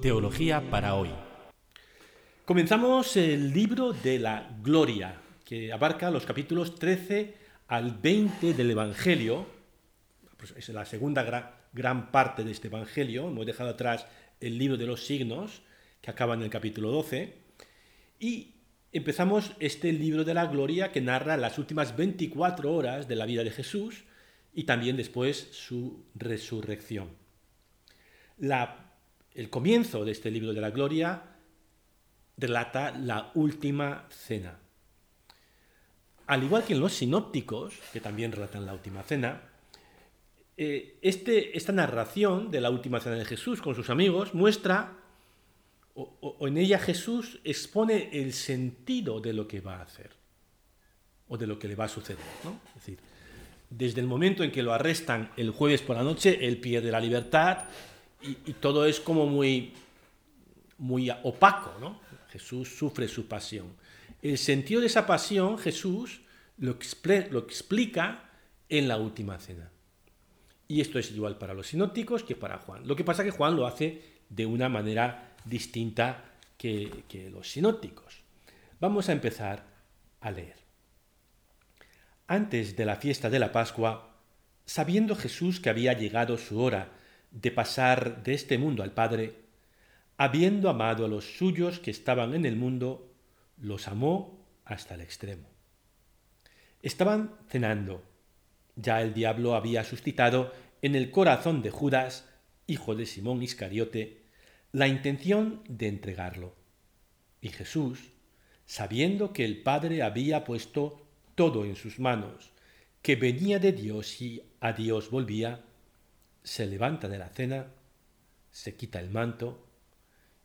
Teología para hoy. Comenzamos el libro de la Gloria, que abarca los capítulos 13 al 20 del Evangelio. Pues es la segunda gran, parte de este Evangelio. Hemos dejado atrás el libro de los signos, que acaba en el capítulo 12. Y empezamos este libro de la Gloria que narra las últimas 24 horas de la vida de Jesús y también después su resurrección. El comienzo de este libro de la Gloria relata la última cena. Al igual que en los sinópticos, que también relatan la última cena, eh, este, esta narración de la última cena de Jesús con sus amigos muestra, o, en ella Jesús expone el sentido de lo que va a hacer, o de lo que le va a suceder. Es decir, desde el momento en que lo arrestan el jueves por la noche, él pierde la libertad y, todo es como muy, muy opaco, ¿no? Jesús sufre su pasión. El sentido de esa pasión Jesús lo, explica en la última cena. Y esto es igual para los sinópticos que para Juan. Lo que pasa es que Juan lo hace de una manera distinta que, que los sinópticos. Vamos a empezar a leer. Antes de la fiesta de la Pascua, sabiendo Jesús que había llegado su hora de pasar de este mundo al Padre, habiendo amado a los suyos que estaban en el mundo, los amó hasta el extremo. Estaban cenando. Ya el diablo había suscitado en el corazón de Judas, hijo de Simón Iscariote, la intención de entregarlo. Y Jesús, sabiendo que el Padre había puesto todo en sus manos, que venía de Dios y a Dios volvía, se levanta de la cena, se quita el manto,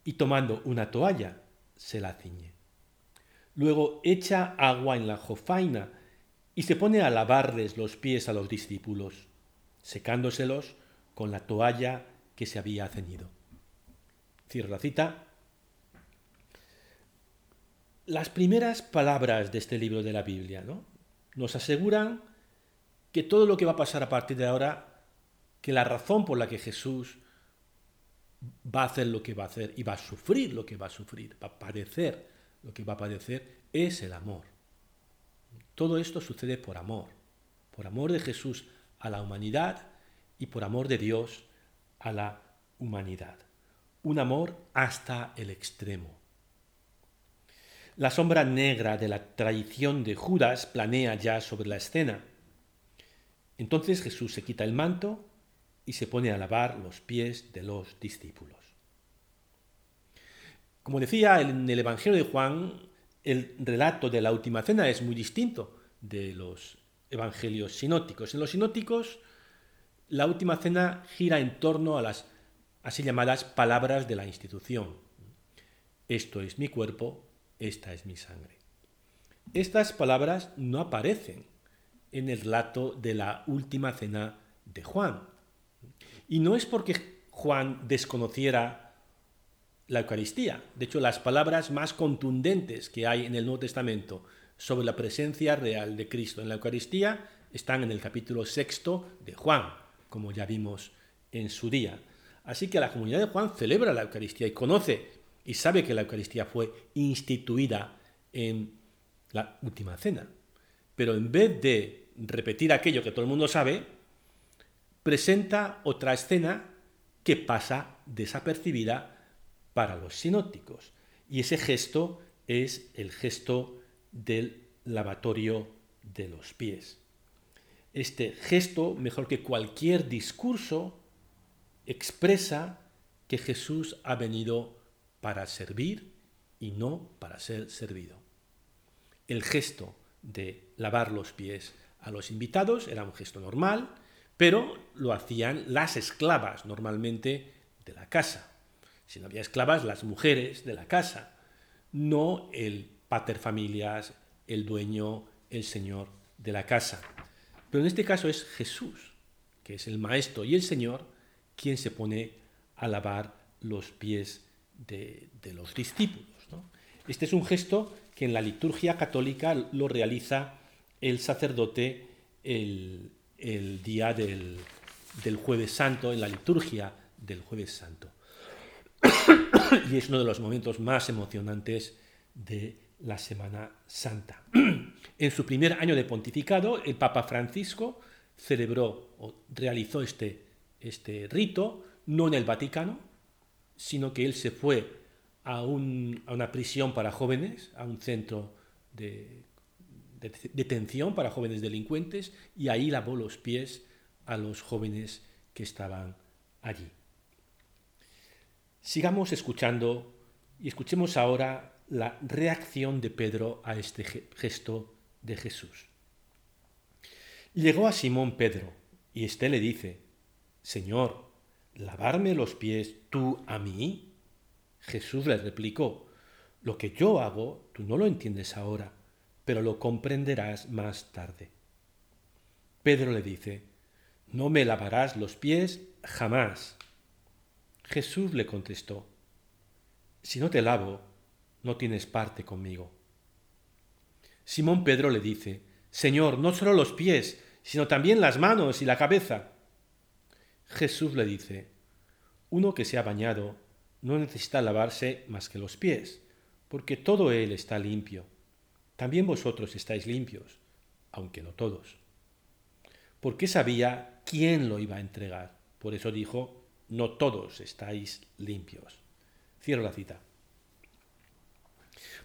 y tomando una toalla se la ciñe. Luego echa agua en la jofaina y se pone a lavarles los pies a los discípulos, secándoselos con la toalla que se había ceñido. Cierro la cita. Las primeras palabras de este libro de la Biblia ¿no? nos aseguran que todo lo que va a pasar a partir de ahora, que la razón por la que Jesús va a hacer lo que va a hacer y va a sufrir lo que va a sufrir, va a padecer lo que va a padecer, es el amor. Todo esto sucede por amor, por amor de Jesús a la humanidad y por amor de Dios a la humanidad. Un amor hasta el extremo. La sombra negra de la traición de Judas planea ya sobre la escena. Entonces Jesús se quita el manto y se pone a lavar los pies de los discípulos. Como decía en el Evangelio de Juan, el relato de la última cena es muy distinto de los evangelios sinóticos. En los sinóticos, la última cena gira en torno a las así llamadas palabras de la institución. Esto es mi cuerpo, esta es mi sangre. Estas palabras no aparecen en el relato de la última cena de Juan. Y no es porque Juan desconociera la Eucaristía. De hecho, las palabras más contundentes que hay en el Nuevo Testamento sobre la presencia real de Cristo en la Eucaristía están en el capítulo sexto de Juan, como ya vimos en su día. Así que la comunidad de Juan celebra la Eucaristía y conoce y sabe que la Eucaristía fue instituida en la última cena. Pero en vez de repetir aquello que todo el mundo sabe, presenta otra escena que pasa desapercibida para los sinópticos. Y ese gesto es el gesto del lavatorio de los pies. Este gesto, mejor que cualquier discurso, expresa que Jesús ha venido para servir y no para ser servido. El gesto de lavar los pies a los invitados era un gesto normal, pero lo hacían las esclavas normalmente de la casa. Si no había esclavas, las mujeres de la casa, no el pater familias, el dueño, el señor de la casa. Pero en este caso es Jesús, que es el maestro y el señor, quien se pone a lavar los pies de, los discípulos. Este es un gesto que en la liturgia católica lo realiza el sacerdote el, el día del, jueves santo, en la liturgia del jueves santo. y es uno de los momentos más emocionantes de la Semana Santa. En su primer año de pontificado, el Papa Francisco celebró o realizó este, este rito, no en el Vaticano, sino que él se fue a, una prisión para jóvenes, a un centro de detención para jóvenes delincuentes, y ahí lavó los pies a los jóvenes que estaban allí. Sigamos escuchando y escuchemos ahora la reacción de Pedro a este gesto de Jesús. Llegó a Simón Pedro y éste le dice, Señor, ¿lavarme los pies tú a mí? Jesús le replicó, lo que yo hago tú no lo entiendes ahora, pero lo comprenderás más tarde. Pedro le dice, no me lavarás los pies jamás. Jesús le contestó, Si no te lavo, no tienes parte conmigo. Simón Pedro le dice, Señor, no solo los pies, sino también las manos y la cabeza. Jesús le dice, Uno que se ha bañado no necesita lavarse más que los pies, porque todo él está limpio. También vosotros estáis limpios, aunque no todos. Porque sabía quién lo iba a entregar. Por eso dijo, no todos estáis limpios. Cierro la cita.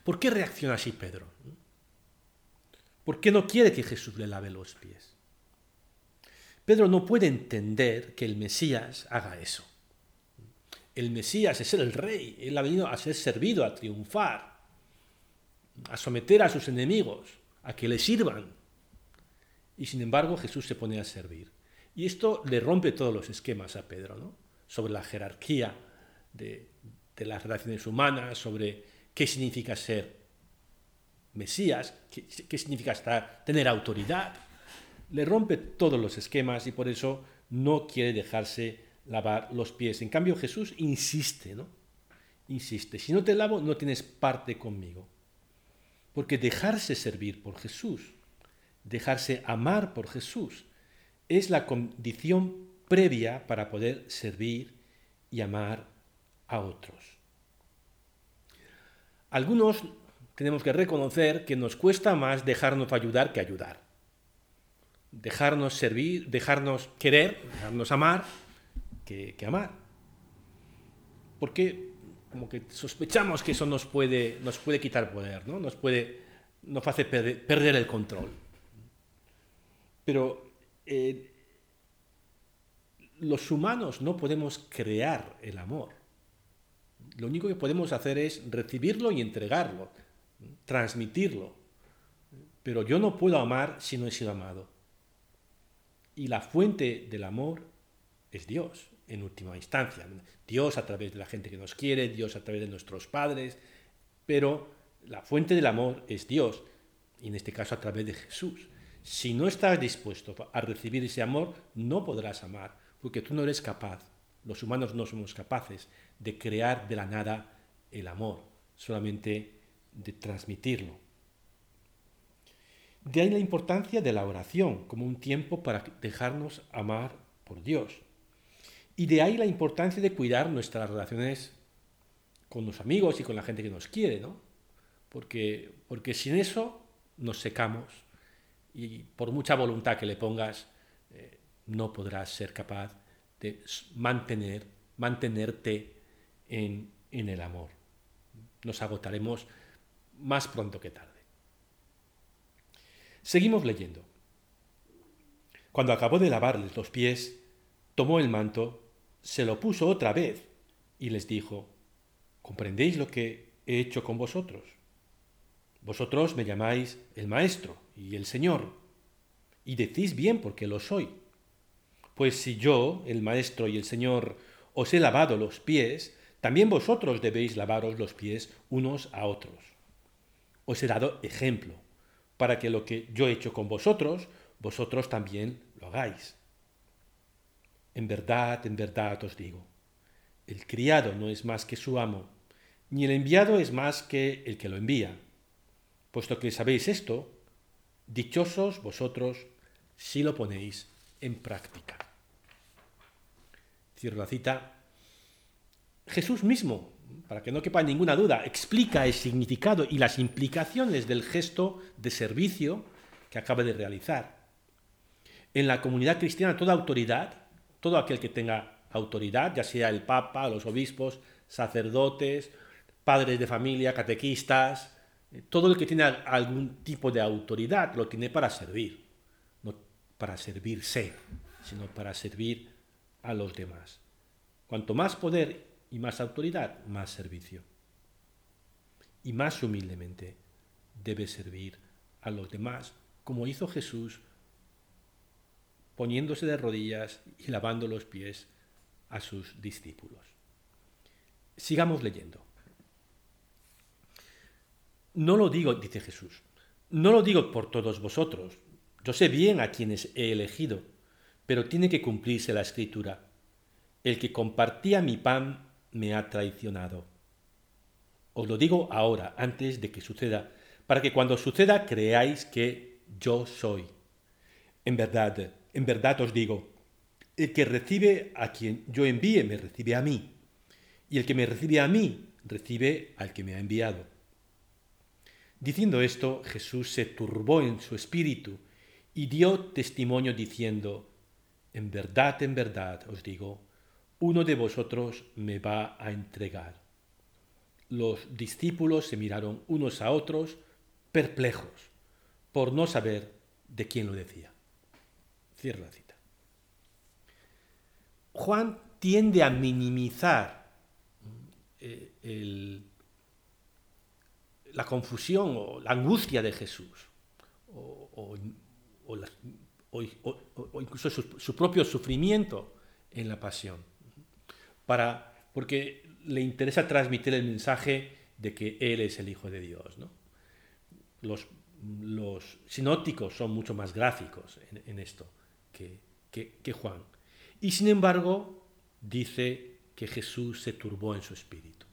¿Por qué reacciona así Pedro? ¿Por qué no quiere que Jesús le lave los pies? Pedro no puede entender que el Mesías haga eso. El Mesías es el rey, él ha venido a ser servido, a triunfar, a someter a sus enemigos, a que le sirvan. Y sin embargo Jesús se pone a servir. Y esto le rompe todos los esquemas a Pedro, ¿no? sobre la jerarquía de, las relaciones humanas, sobre qué significa ser Mesías, qué, significa estar, tener autoridad. Le rompe todos los esquemas y por eso no quiere dejarse lavar los pies. En cambio Jesús insiste, ¿no? Insiste, si no te lavo no tienes parte conmigo. Porque dejarse servir por Jesús, dejarse amar por Jesús, es la condición previa para poder servir y amar a otros. Algunos tenemos que reconocer que nos cuesta más dejarnos ayudar que ayudar. Dejarnos servir, dejarnos querer, dejarnos amar que, amar. Porque como que sospechamos que eso nos puede, nos puede quitar poder, ¿no? nos, puede, nos hace perder, el control. Pero eh, los humanos no podemos crear el amor. Lo único que podemos hacer es recibirlo y entregarlo, transmitirlo. Pero yo no puedo amar si no he sido amado. Y la fuente del amor es Dios, en última instancia. Dios a través de la gente que nos quiere, Dios a través de nuestros padres, pero la fuente del amor es Dios, y en este caso a través de Jesús. Si no estás dispuesto a recibir ese amor, no podrás amar porque tú no eres capaz, los humanos no somos capaces de crear de la nada el amor, solamente de transmitirlo. De ahí la importancia de la oración como un tiempo para dejarnos amar por Dios. Y de ahí la importancia de cuidar nuestras relaciones con los amigos y con la gente que nos quiere, ¿no? Porque, porque sin eso nos secamos y por mucha voluntad que le pongas, eh, no podrás ser capaz de mantener, mantenerte en, en el amor. Nos agotaremos más pronto que tarde. Seguimos leyendo. Cuando acabó de lavarles los pies, tomó el manto, se lo puso otra vez y les dijo, ¿comprendéis lo que he hecho con vosotros? Vosotros me llamáis el Maestro y el Señor, y decís bien porque lo soy. Pues si yo, el Maestro y el Señor, os he lavado los pies, también vosotros debéis lavaros los pies unos a otros. Os he dado ejemplo, para que lo que yo he hecho con vosotros, vosotros también lo hagáis. En verdad, en verdad os digo, el criado no es más que su amo, ni el enviado es más que el que lo envía. Puesto que sabéis esto, dichosos vosotros si lo ponéis en práctica. Cierro la cita. Jesús mismo, para que no quepa ninguna duda, explica el significado y las implicaciones del gesto de servicio que acaba de realizar. En la comunidad cristiana toda autoridad, todo aquel que tenga autoridad, ya sea el Papa, los obispos, sacerdotes, padres de familia, catequistas, todo el que tiene algún tipo de autoridad lo tiene para servir, no para servirse, sino para servir a los demás. Cuanto más poder y más autoridad, más servicio. Y más humildemente debe servir a los demás, como hizo Jesús, poniéndose de rodillas y lavando los pies a sus discípulos. Sigamos leyendo. No lo digo, dice Jesús, no lo digo por todos vosotros. Yo sé bien a quienes he elegido, pero tiene que cumplirse la escritura. El que compartía mi pan me ha traicionado. Os lo digo ahora, antes de que suceda, para que cuando suceda creáis que yo soy. En verdad, en verdad os digo, el que recibe a quien yo envíe me recibe a mí, y el que me recibe a mí recibe al que me ha enviado. Diciendo esto, Jesús se turbó en su espíritu y dio testimonio diciendo, En verdad, en verdad os digo, uno de vosotros me va a entregar. Los discípulos se miraron unos a otros perplejos por no saber de quién lo decía. Cierra la cita. Juan tiende a minimizar eh, la confusión o la angustia de Jesús, o, incluso su propio sufrimiento en la pasión para, porque le interesa transmitir el mensaje de que Él es el Hijo de Dios. Los, los, sinópticos son mucho más gráficos en, esto que, Juan. Y sin embargo, dice que Jesús se turbó en su espíritu.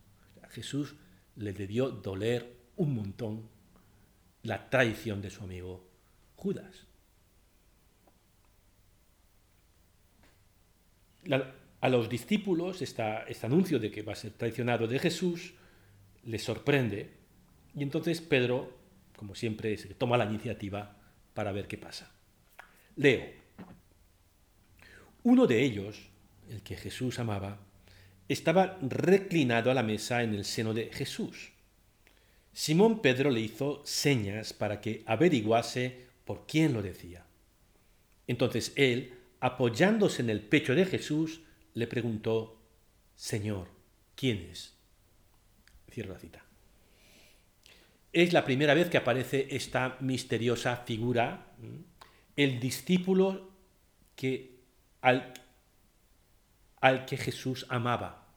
Jesús le debió doler un montón la traición de su amigo Judas. A los discípulos esta, este anuncio de que va a ser traicionado de Jesús les sorprende y entonces Pedro, como siempre, toma la iniciativa para ver qué pasa. Leo. Uno de ellos, el que Jesús amaba, estaba reclinado a la mesa en el seno de Jesús. Simón Pedro le hizo señas para que averiguase por quién lo decía. Entonces él, apoyándose en el pecho de Jesús, le preguntó, Señor, ¿quién es? Cierro la cita. Es la primera vez que aparece esta misteriosa figura, el discípulo que, al, al que Jesús amaba,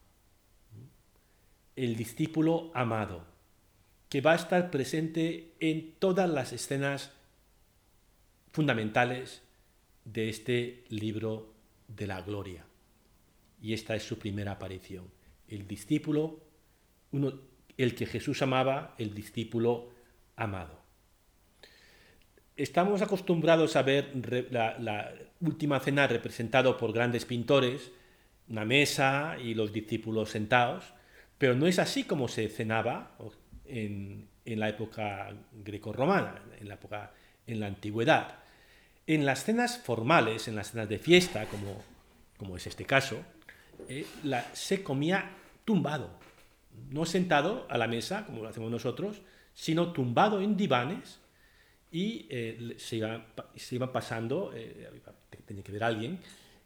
el discípulo amado, que va a estar presente en todas las escenas fundamentales de este libro de la gloria y esta es su primera aparición. El discípulo, uno, el que Jesús amaba, el discípulo amado. Estamos acostumbrados a ver la, última cena representado por grandes pintores, una mesa y los discípulos sentados, pero no es así como se cenaba en, la época grecorromana, en la época en la antigüedad. En las cenas formales, en las cenas de fiesta, como, como es este caso, eh, se comía tumbado, no sentado a la mesa, como lo hacemos nosotros, sino tumbado en divanes y eh, se, iba, pasando, eh, tenía que ver alguien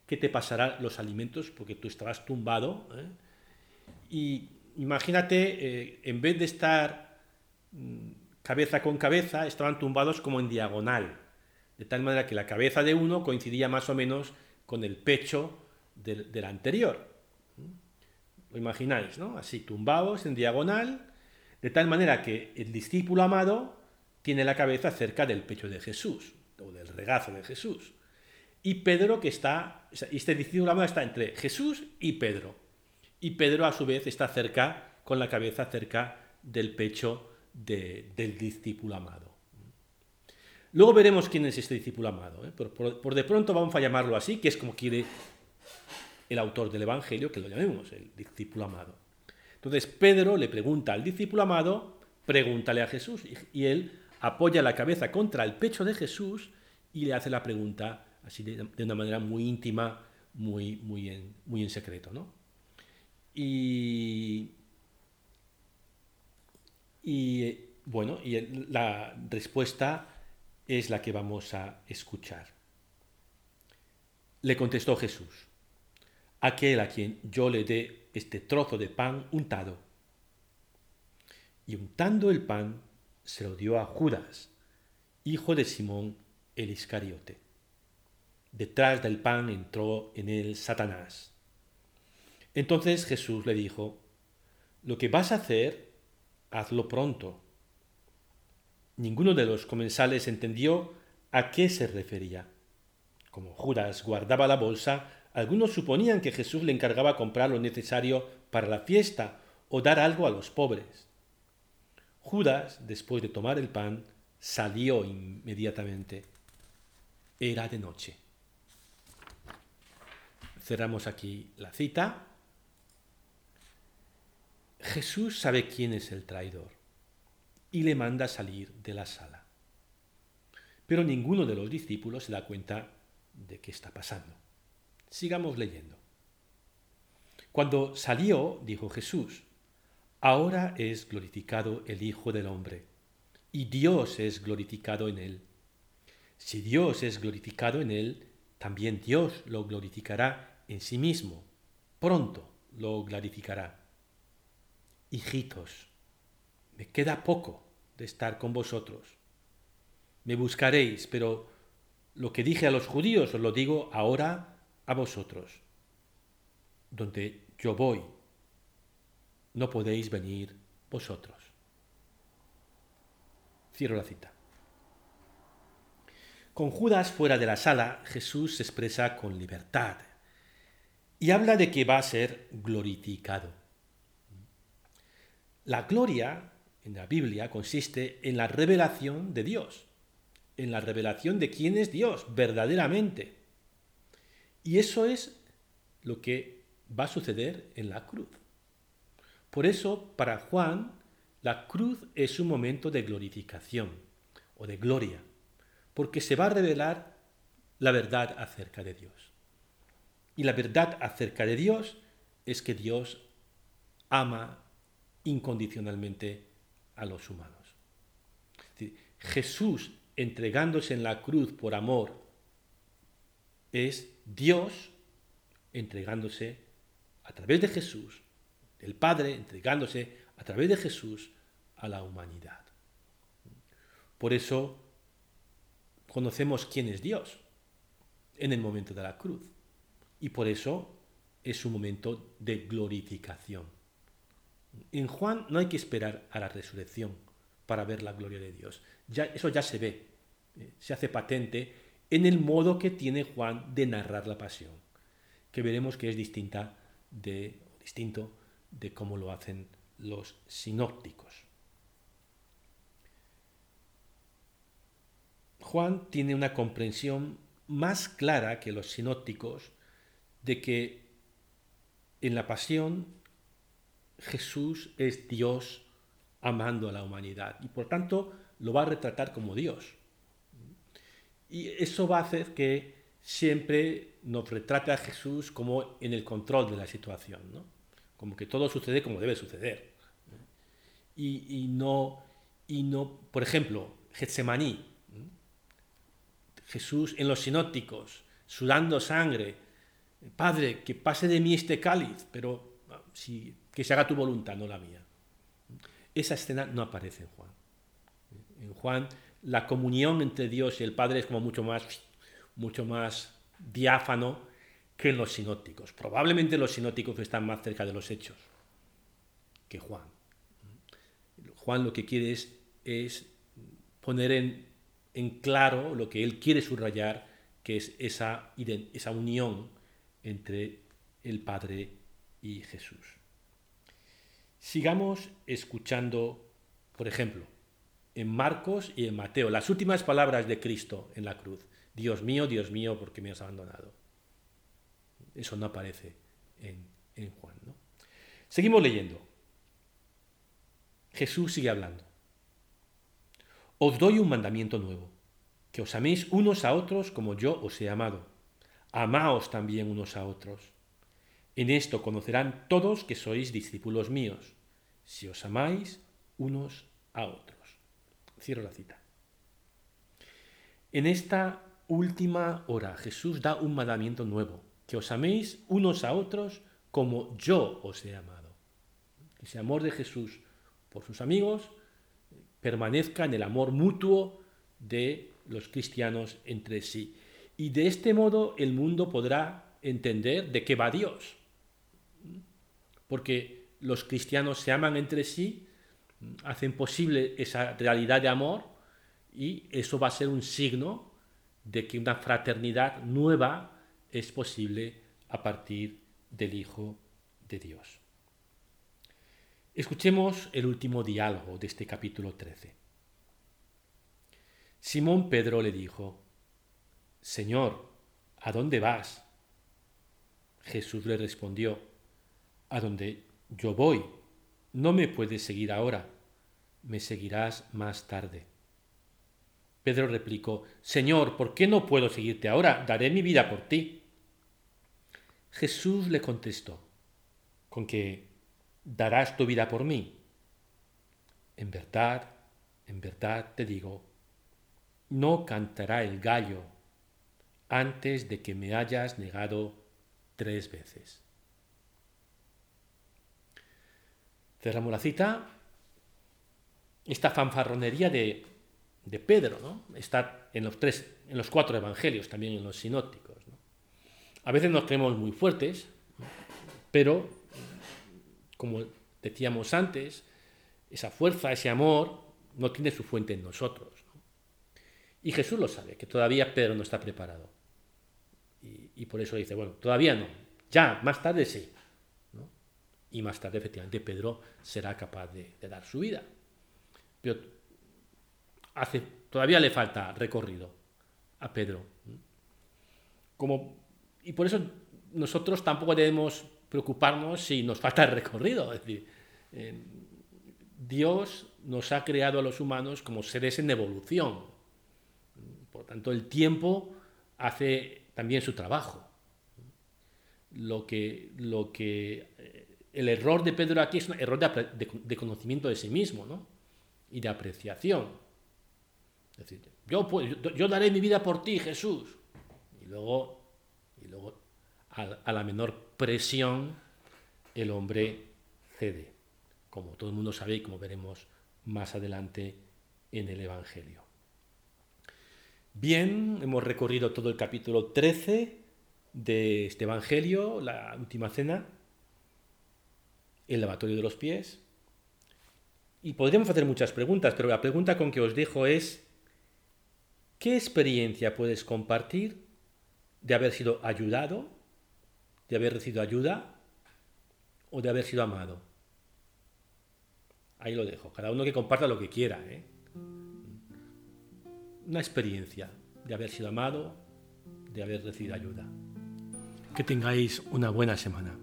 que te pasara los alimentos porque tú estabas tumbado. Y imagínate, en vez de estar mm, cabeza con cabeza, estaban tumbados como en diagonal, de tal manera que la cabeza de uno coincidía más o menos con el pecho del, anterior. Lo imagináis, ¿no? Así, tumbados en diagonal, de tal manera que el discípulo amado tiene la cabeza cerca del pecho de Jesús, o del regazo de Jesús. Y Pedro que está, este discípulo amado está entre Jesús y Pedro. Y Pedro a su vez está cerca, con la cabeza cerca del pecho del discípulo amado. Luego veremos quién es este discípulo amado, ¿eh? por, de pronto vamos a llamarlo así, que es como quiere el autor del Evangelio, que lo llamemos el discípulo amado. Entonces Pedro le pregunta al discípulo amado, pregúntale a Jesús. Y, él apoya la cabeza contra el pecho de Jesús y le hace la pregunta así de, una manera muy íntima, muy, muy, en, muy en secreto. ¿no? Y, y bueno, y la respuesta es la que vamos a escuchar. Le contestó Jesús, aquel a quien yo le dé este trozo de pan untado. Y untando el pan, se lo dio a Judas, hijo de Simón el Iscariote. Detrás del pan entró en él Satanás. Entonces Jesús le dijo, lo que vas a hacer, hazlo pronto. Ninguno de los comensales entendió a qué se refería. Como Judas guardaba la bolsa, algunos suponían que Jesús le encargaba comprar lo necesario para la fiesta o dar algo a los pobres. Judas, después de tomar el pan, salió inmediatamente. Era de noche. Cerramos aquí la cita. Jesús sabe quién es el traidor y le manda salir de la sala. Pero ninguno de los discípulos se da cuenta de qué está pasando. Sigamos leyendo. Cuando salió, dijo Jesús, ahora es glorificado el Hijo del Hombre, y Dios es glorificado en él. Si Dios es glorificado en él, también Dios lo glorificará en sí mismo. Pronto lo glorificará. Hijitos, me queda poco de estar con vosotros. Me buscaréis, pero lo que dije a los judíos os lo digo ahora a vosotros. Donde yo voy, no podéis venir vosotros. Cierro la cita. Con Judas fuera de la sala, Jesús se expresa con libertad y habla de que va a ser glorificado. La gloria en la Biblia consiste en la revelación de Dios, en la revelación de quién es Dios verdaderamente. Y eso es lo que va a suceder en la cruz. Por eso, para Juan, la cruz es un momento de glorificación o de gloria, porque se va a revelar la verdad acerca de Dios. Y la verdad acerca de Dios es que Dios ama incondicionalmente a los humanos. Jesús entregándose en la cruz por amor es Dios entregándose a través de Jesús, el Padre entregándose a través de Jesús a la humanidad. Por eso conocemos quién es Dios en el momento de la cruz. Y por eso es un momento de glorificación. En Juan no hay que esperar a la resurrección para ver la gloria de Dios. Eso ya se ve, eh, se hace patente en el modo que tiene Juan de narrar la pasión, que veremos que es distinta de, distinto de cómo lo hacen los sinópticos. Juan tiene una comprensión más clara que los sinópticos de que en la pasión Jesús es Dios amando a la humanidad y por tanto lo va a retratar como Dios. Y eso va a hacer que siempre nos retrate a Jesús como en el control de la situación, ¿no? Como que todo sucede como debe suceder. Y, no, y no, por ejemplo, Getsemaní, Jesús en los sinópticos, sudando sangre, Padre, que pase de mí este cáliz, pero ah, si que se haga tu voluntad, no la mía. Esa escena no aparece en Juan. En Juan la comunión entre Dios y el Padre es como mucho más, mucho más diáfano que los sinópticos. Probablemente los sinópticos están más cerca de los hechos que Juan. Juan lo que quiere es, poner en, en, claro lo que él quiere subrayar, que es esa, esa unión entre el Padre y Jesús. Sigamos escuchando, por ejemplo, en Marcos y en Mateo, las últimas palabras de Cristo en la cruz. Dios mío, Dios mío, ¿por qué me has abandonado? Eso no aparece en, Juan. ¿no? Seguimos leyendo. Jesús sigue hablando. Os doy un mandamiento nuevo, que os améis unos a otros como yo os he amado. Amaos también unos a otros. En esto conocerán todos que sois discípulos míos, si os amáis unos a otros. Cierro la cita. En esta última hora Jesús da un mandamiento nuevo, que os améis unos a otros como yo os he amado. Ese amor de Jesús por sus amigos permanezca en el amor mutuo de los cristianos entre sí. Y de este modo el mundo podrá entender de qué va Dios. Porque los cristianos se aman entre sí, hacen posible esa realidad de amor y eso va a ser un signo de que una fraternidad nueva es posible a partir del Hijo de Dios. Escuchemos el último diálogo de este capítulo 13. Simón Pedro le dijo, Señor, ¿a dónde vas? Jesús le respondió, A donde yo voy, no me puedes seguir ahora, me seguirás más tarde. Pedro replicó, Señor, ¿por qué no puedo seguirte ahora? Daré mi vida por ti. Jesús le contestó, con que darás tu vida por mí. En verdad, en verdad te digo, no cantará el gallo antes de que me hayas negado tres veces. Cerramos la cita. Esta fanfarronería de, de Pedro ¿no? está en los, tres, en los cuatro evangelios, también en los sinópticos. A veces nos creemos muy fuertes, pero como decíamos antes, esa fuerza, ese amor, no tiene su fuente en nosotros. Y Jesús lo sabe, que todavía Pedro no está preparado. Y, por eso dice, bueno, todavía no, ya, más tarde sí. Y más tarde, efectivamente, Pedro será capaz de, dar su vida. Pero todavía le falta recorrido a Pedro. Como, y por eso nosotros tampoco debemos preocuparnos si nos falta el recorrido. Es decir, eh, Dios nos ha creado a los humanos como seres en evolución. Por tanto, el tiempo hace también su trabajo. Lo que, lo que eh, el error de Pedro aquí es un error de, conocimiento de sí mismo ¿no? y de apreciación. Es decir, yo, yo, daré mi vida por ti, Jesús. Y luego, luego a la menor presión, el hombre cede, como todo el mundo sabe y como veremos más adelante en el Evangelio. Bien, hemos recorrido todo el capítulo 13 de este Evangelio, la última cena, el lavatorio de los pies. Y podríamos hacer muchas preguntas, pero la pregunta con que os dejo es, ¿qué experiencia puedes compartir de haber sido ayudado de haber recibido ayuda o de haber sido amado. Ahí lo dejo. Cada uno que comparta lo que quiera. ¿eh? Una experiencia de haber sido amado, de haber recibido ayuda. Que tengáis una buena semana.